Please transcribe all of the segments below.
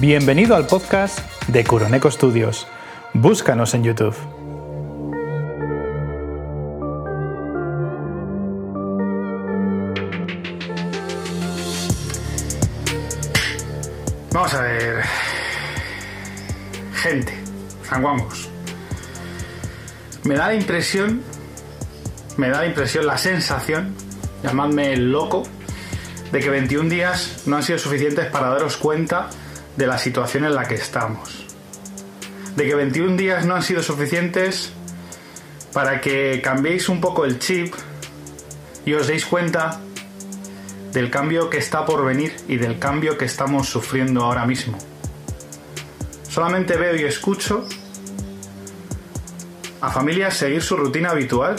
Bienvenido al podcast de Curoneco Studios. Búscanos en YouTube. Vamos a ver. Gente, sanguamos. Me da la impresión, me da la impresión, la sensación, llamadme loco, de que 21 días no han sido suficientes para daros cuenta de la situación en la que estamos. De que 21 días no han sido suficientes para que cambiéis un poco el chip y os deis cuenta del cambio que está por venir y del cambio que estamos sufriendo ahora mismo. Solamente veo y escucho a familias seguir su rutina habitual,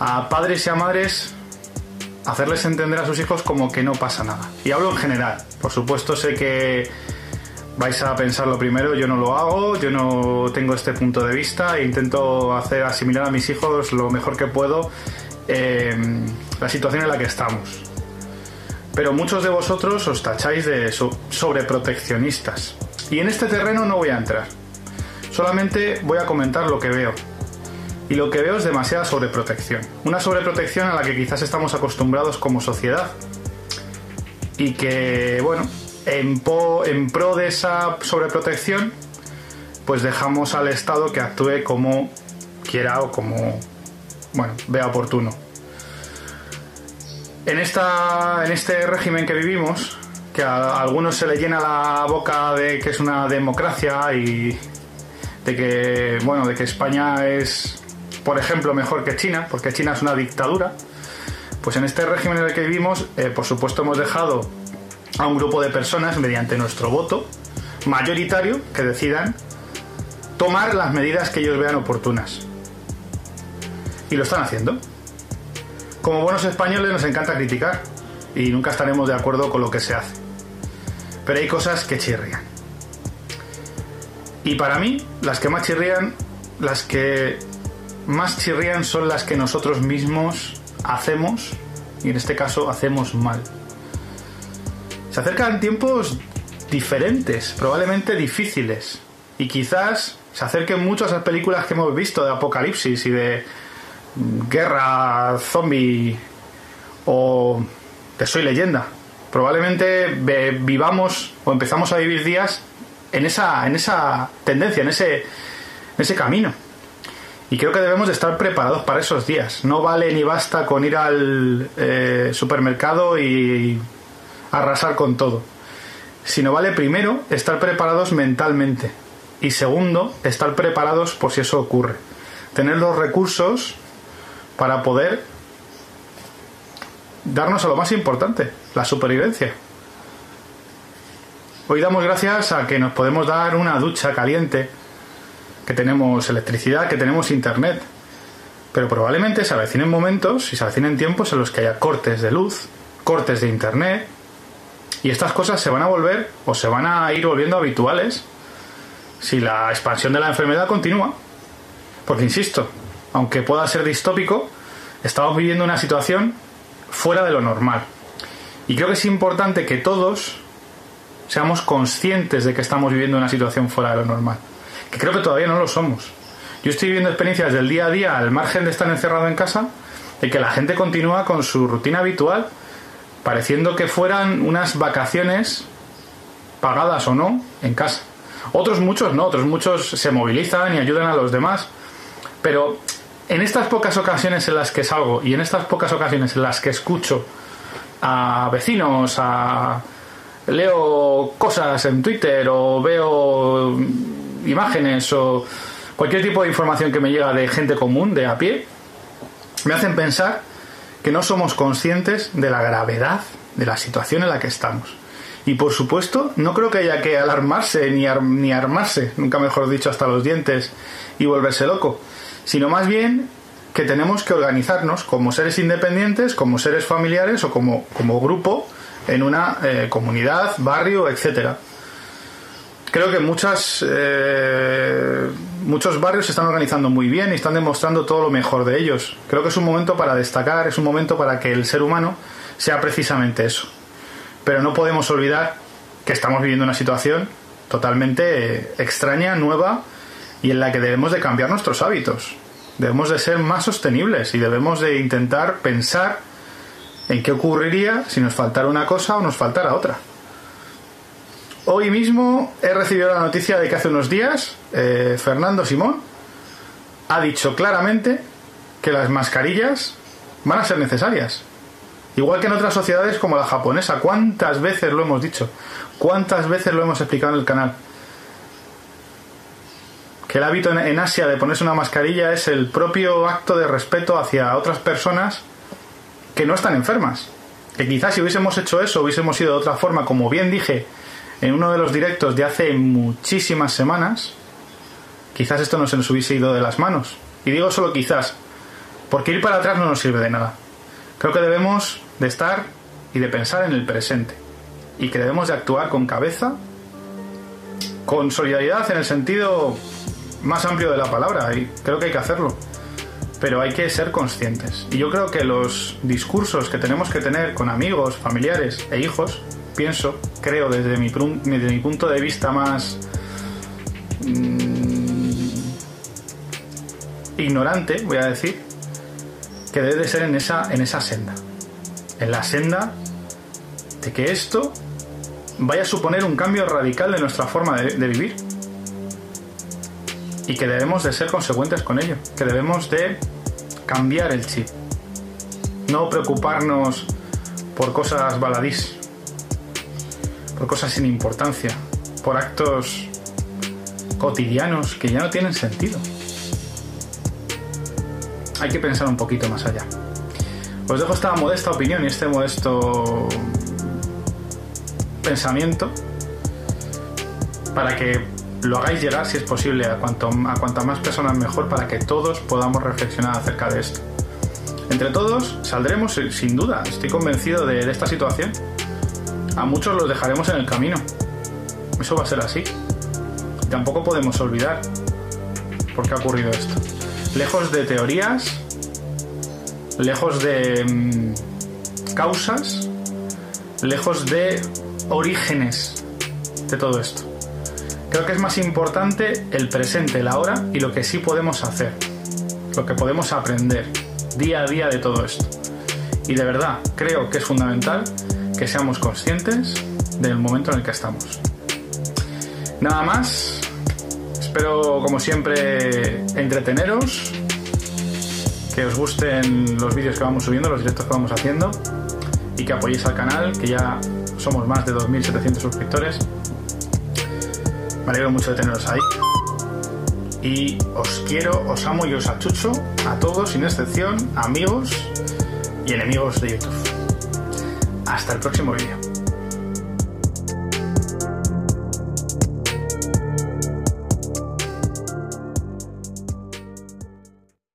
a padres y a madres hacerles entender a sus hijos como que no pasa nada. Y hablo en general. Por supuesto sé que vais a pensarlo primero, yo no lo hago, yo no tengo este punto de vista e intento hacer asimilar a mis hijos lo mejor que puedo eh, la situación en la que estamos. Pero muchos de vosotros os tacháis de sobreproteccionistas. Y en este terreno no voy a entrar. Solamente voy a comentar lo que veo. Y lo que veo es demasiada sobreprotección. Una sobreprotección a la que quizás estamos acostumbrados como sociedad. Y que, bueno, en, en pro de esa sobreprotección, pues dejamos al Estado que actúe como quiera o como, bueno, vea oportuno. En, esta, en este régimen que vivimos, que a algunos se le llena la boca de que es una democracia y de que, bueno, de que España es, por ejemplo, mejor que China, porque China es una dictadura, pues en este régimen en el que vivimos, eh, por supuesto, hemos dejado a un grupo de personas, mediante nuestro voto mayoritario, que decidan tomar las medidas que ellos vean oportunas. Y lo están haciendo. Como buenos españoles nos encanta criticar y nunca estaremos de acuerdo con lo que se hace. Pero hay cosas que chirrían. Y para mí, las que más chirrían, las que más chirrían son las que nosotros mismos hacemos, y en este caso hacemos mal. Se acercan tiempos diferentes, probablemente difíciles, y quizás se acerquen mucho a esas películas que hemos visto de apocalipsis y de guerra, zombie o de soy leyenda. Probablemente vivamos o empezamos a vivir días en esa, en esa tendencia, en ese, en ese camino. Y creo que debemos de estar preparados para esos días. No vale ni basta con ir al eh, supermercado y arrasar con todo. Sino vale primero estar preparados mentalmente. Y segundo, estar preparados por si eso ocurre. Tener los recursos para poder darnos a lo más importante, la supervivencia. Hoy damos gracias a que nos podemos dar una ducha caliente, que tenemos electricidad, que tenemos internet. Pero probablemente se avecinen momentos y se avecinen tiempos en los que haya cortes de luz, cortes de internet, y estas cosas se van a volver o se van a ir volviendo habituales si la expansión de la enfermedad continúa. Porque, insisto, aunque pueda ser distópico, estamos viviendo una situación fuera de lo normal. Y creo que es importante que todos seamos conscientes de que estamos viviendo una situación fuera de lo normal. Que creo que todavía no lo somos. Yo estoy viviendo experiencias del día a día al margen de estar encerrado en casa, de que la gente continúa con su rutina habitual, pareciendo que fueran unas vacaciones pagadas o no en casa. Otros muchos no, otros muchos se movilizan y ayudan a los demás. Pero en estas pocas ocasiones en las que salgo y en estas pocas ocasiones en las que escucho a vecinos, a leo cosas en Twitter o veo imágenes o cualquier tipo de información que me llega de gente común, de a pie, me hacen pensar que no somos conscientes de la gravedad de la situación en la que estamos. Y por supuesto, no creo que haya que alarmarse ni, ni armarse, nunca mejor dicho, hasta los dientes y volverse loco sino más bien que tenemos que organizarnos como seres independientes, como seres familiares o como, como grupo en una eh, comunidad, barrio, etcétera. Creo que muchas, eh, muchos barrios se están organizando muy bien y están demostrando todo lo mejor de ellos. Creo que es un momento para destacar, es un momento para que el ser humano sea precisamente eso. Pero no podemos olvidar que estamos viviendo una situación totalmente extraña, nueva y en la que debemos de cambiar nuestros hábitos. Debemos de ser más sostenibles y debemos de intentar pensar en qué ocurriría si nos faltara una cosa o nos faltara otra. Hoy mismo he recibido la noticia de que hace unos días eh, Fernando Simón ha dicho claramente que las mascarillas van a ser necesarias. Igual que en otras sociedades como la japonesa. ¿Cuántas veces lo hemos dicho? ¿Cuántas veces lo hemos explicado en el canal? Que el hábito en Asia de ponerse una mascarilla es el propio acto de respeto hacia otras personas que no están enfermas. Que quizás si hubiésemos hecho eso, hubiésemos ido de otra forma, como bien dije en uno de los directos de hace muchísimas semanas, quizás esto no se nos hubiese ido de las manos. Y digo solo quizás, porque ir para atrás no nos sirve de nada. Creo que debemos de estar y de pensar en el presente. Y que debemos de actuar con cabeza, con solidaridad en el sentido más amplio de la palabra. Y creo que hay que hacerlo. Pero hay que ser conscientes. Y yo creo que los discursos que tenemos que tener con amigos, familiares e hijos, pienso, creo desde mi, desde mi punto de vista más mm, ignorante, voy a decir, que debe de ser en esa, en esa senda. En la senda de que esto vaya a suponer un cambio radical de nuestra forma de, de vivir. Y que debemos de ser consecuentes con ello. Que debemos de cambiar el chip. No preocuparnos por cosas baladís. Por cosas sin importancia. Por actos cotidianos que ya no tienen sentido hay que pensar un poquito más allá. Os dejo esta modesta opinión y este modesto pensamiento para que lo hagáis llegar, si es posible, a, cuanto, a cuantas más personas mejor, para que todos podamos reflexionar acerca de esto. Entre todos saldremos, sin duda, estoy convencido de, de esta situación. A muchos los dejaremos en el camino. Eso va a ser así. Tampoco podemos olvidar por qué ha ocurrido esto lejos de teorías, lejos de mm, causas, lejos de orígenes de todo esto. Creo que es más importante el presente, la hora y lo que sí podemos hacer, lo que podemos aprender día a día de todo esto. Y de verdad creo que es fundamental que seamos conscientes del momento en el que estamos. Nada más, Espero, como siempre, entreteneros, que os gusten los vídeos que vamos subiendo, los directos que vamos haciendo, y que apoyéis al canal, que ya somos más de 2.700 suscriptores. Me alegro mucho de teneros ahí. Y os quiero, os amo y os achucho a todos, sin excepción, amigos y enemigos de YouTube. Hasta el próximo vídeo.